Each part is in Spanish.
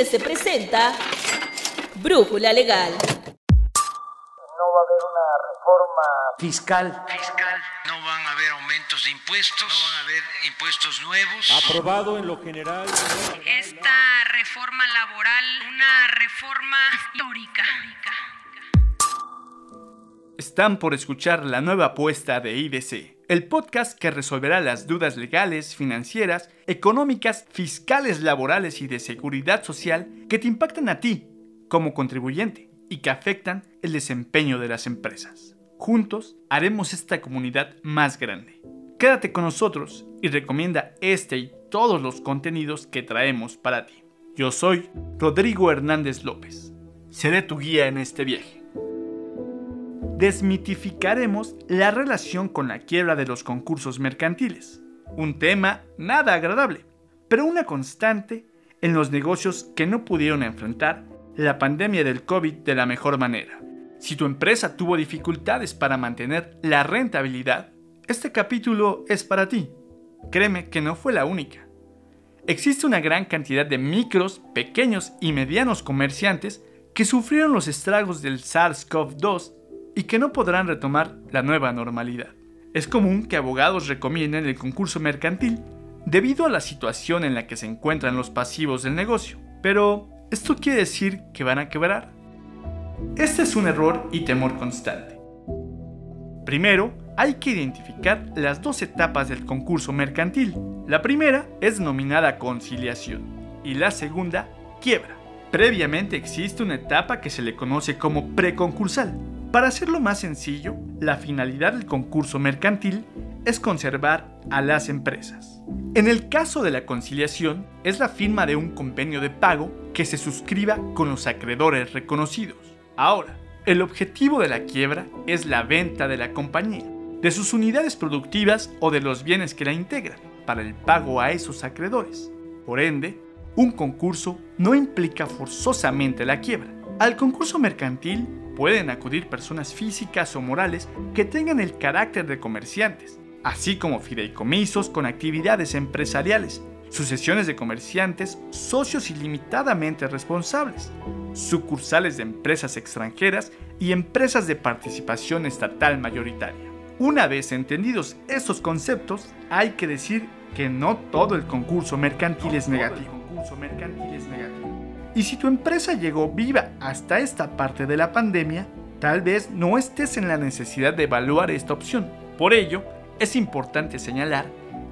IDC presenta Brújula Legal. No va a haber una reforma fiscal. fiscal. No van a haber aumentos de impuestos. No van a haber impuestos nuevos. Aprobado en lo general. Esta reforma laboral, una reforma histórica. Están por escuchar la nueva apuesta de IDC, el podcast que resolverá las dudas legales, financieras, económicas, fiscales, laborales y de seguridad social que te impactan a ti como contribuyente y que afectan el desempeño de las empresas. Juntos haremos esta comunidad más grande. Quédate con nosotros y recomienda este y todos los contenidos que traemos para ti. Yo soy Rodrigo Hernández López. Seré tu guía en este viaje desmitificaremos la relación con la quiebra de los concursos mercantiles. Un tema nada agradable, pero una constante en los negocios que no pudieron enfrentar la pandemia del COVID de la mejor manera. Si tu empresa tuvo dificultades para mantener la rentabilidad, este capítulo es para ti. Créeme que no fue la única. Existe una gran cantidad de micros, pequeños y medianos comerciantes que sufrieron los estragos del SARS-CoV-2 y que no podrán retomar la nueva normalidad. Es común que abogados recomienden el concurso mercantil debido a la situación en la que se encuentran los pasivos del negocio. Pero, ¿esto quiere decir que van a quebrar? Este es un error y temor constante. Primero, hay que identificar las dos etapas del concurso mercantil. La primera es nominada conciliación y la segunda, quiebra. Previamente existe una etapa que se le conoce como preconcursal, para hacerlo más sencillo, la finalidad del concurso mercantil es conservar a las empresas. En el caso de la conciliación, es la firma de un convenio de pago que se suscriba con los acreedores reconocidos. Ahora, el objetivo de la quiebra es la venta de la compañía, de sus unidades productivas o de los bienes que la integran, para el pago a esos acreedores. Por ende, un concurso no implica forzosamente la quiebra. Al concurso mercantil pueden acudir personas físicas o morales que tengan el carácter de comerciantes, así como fideicomisos con actividades empresariales, sucesiones de comerciantes, socios ilimitadamente responsables, sucursales de empresas extranjeras y empresas de participación estatal mayoritaria. Una vez entendidos estos conceptos, hay que decir que no todo el concurso mercantil es negativo. Y si tu empresa llegó viva hasta esta parte de la pandemia, tal vez no estés en la necesidad de evaluar esta opción. Por ello, es importante señalar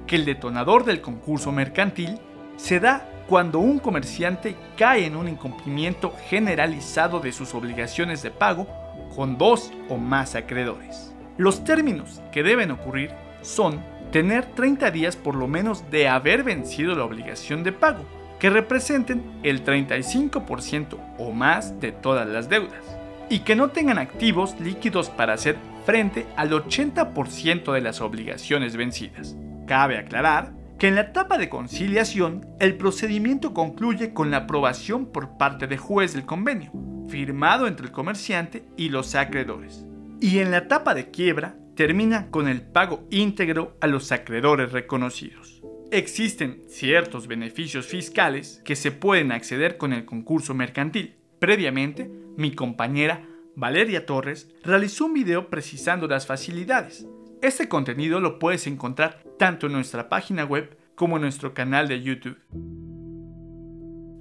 que el detonador del concurso mercantil se da cuando un comerciante cae en un incumplimiento generalizado de sus obligaciones de pago con dos o más acreedores. Los términos que deben ocurrir son tener 30 días por lo menos de haber vencido la obligación de pago, que representen el 35% o más de todas las deudas y que no tengan activos líquidos para hacer frente al 80% de las obligaciones vencidas. Cabe aclarar que en la etapa de conciliación el procedimiento concluye con la aprobación por parte del juez del convenio, firmado entre el comerciante y los acreedores. Y en la etapa de quiebra termina con el pago íntegro a los acreedores reconocidos. Existen ciertos beneficios fiscales que se pueden acceder con el concurso mercantil. Previamente, mi compañera Valeria Torres realizó un video precisando las facilidades. Este contenido lo puedes encontrar tanto en nuestra página web como en nuestro canal de YouTube.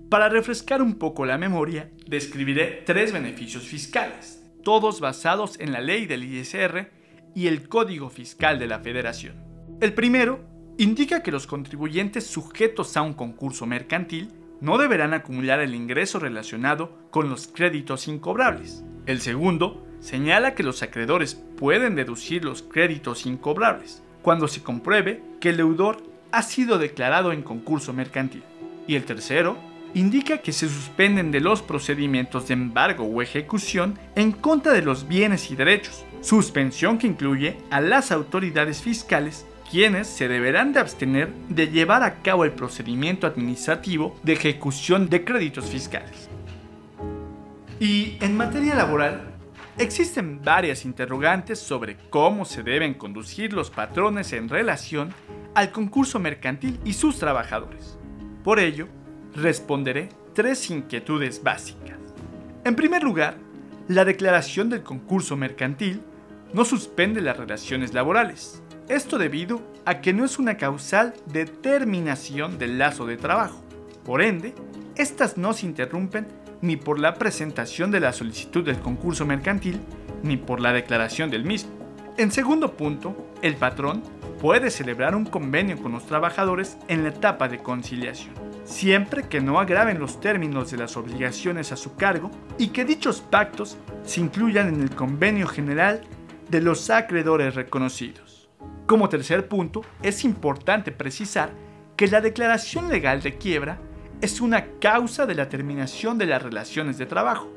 Para refrescar un poco la memoria, describiré tres beneficios fiscales, todos basados en la ley del ISR y el Código Fiscal de la Federación. El primero indica que los contribuyentes sujetos a un concurso mercantil no deberán acumular el ingreso relacionado con los créditos incobrables. El segundo señala que los acreedores pueden deducir los créditos incobrables cuando se compruebe que el deudor ha sido declarado en concurso mercantil. Y el tercero indica que se suspenden de los procedimientos de embargo o ejecución en contra de los bienes y derechos, suspensión que incluye a las autoridades fiscales quienes se deberán de abstener de llevar a cabo el procedimiento administrativo de ejecución de créditos fiscales. Y en materia laboral, existen varias interrogantes sobre cómo se deben conducir los patrones en relación al concurso mercantil y sus trabajadores. Por ello, responderé tres inquietudes básicas. En primer lugar, la declaración del concurso mercantil no suspende las relaciones laborales. Esto debido a que no es una causal de terminación del lazo de trabajo. Por ende, estas no se interrumpen ni por la presentación de la solicitud del concurso mercantil ni por la declaración del mismo. En segundo punto, el patrón puede celebrar un convenio con los trabajadores en la etapa de conciliación, siempre que no agraven los términos de las obligaciones a su cargo y que dichos pactos se incluyan en el convenio general de los acreedores reconocidos. Como tercer punto, es importante precisar que la declaración legal de quiebra es una causa de la terminación de las relaciones de trabajo,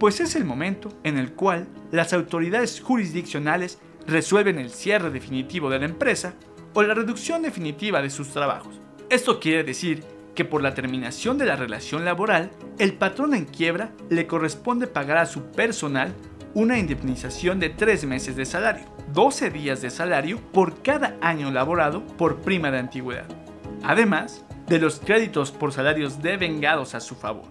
pues es el momento en el cual las autoridades jurisdiccionales resuelven el cierre definitivo de la empresa o la reducción definitiva de sus trabajos. Esto quiere decir que por la terminación de la relación laboral, el patrón en quiebra le corresponde pagar a su personal una indemnización de 3 meses de salario, 12 días de salario por cada año laborado por prima de antigüedad, además de los créditos por salarios devengados a su favor.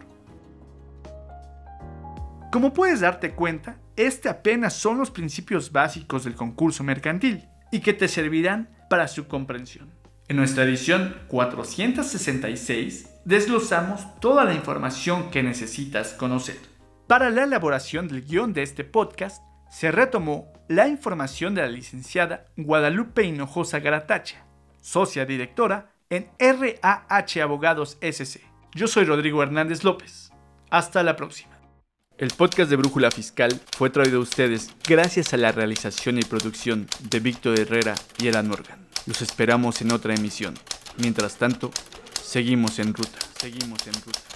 Como puedes darte cuenta, este apenas son los principios básicos del concurso mercantil y que te servirán para su comprensión. En nuestra edición 466 desglosamos toda la información que necesitas conocer. Para la elaboración del guion de este podcast, se retomó la información de la licenciada Guadalupe Hinojosa Garatacha, socia directora en RAH Abogados SC. Yo soy Rodrigo Hernández López. Hasta la próxima. El podcast de Brújula Fiscal fue traído a ustedes gracias a la realización y producción de Víctor Herrera y Elan Morgan. Los esperamos en otra emisión. Mientras tanto, seguimos en ruta. Seguimos en ruta.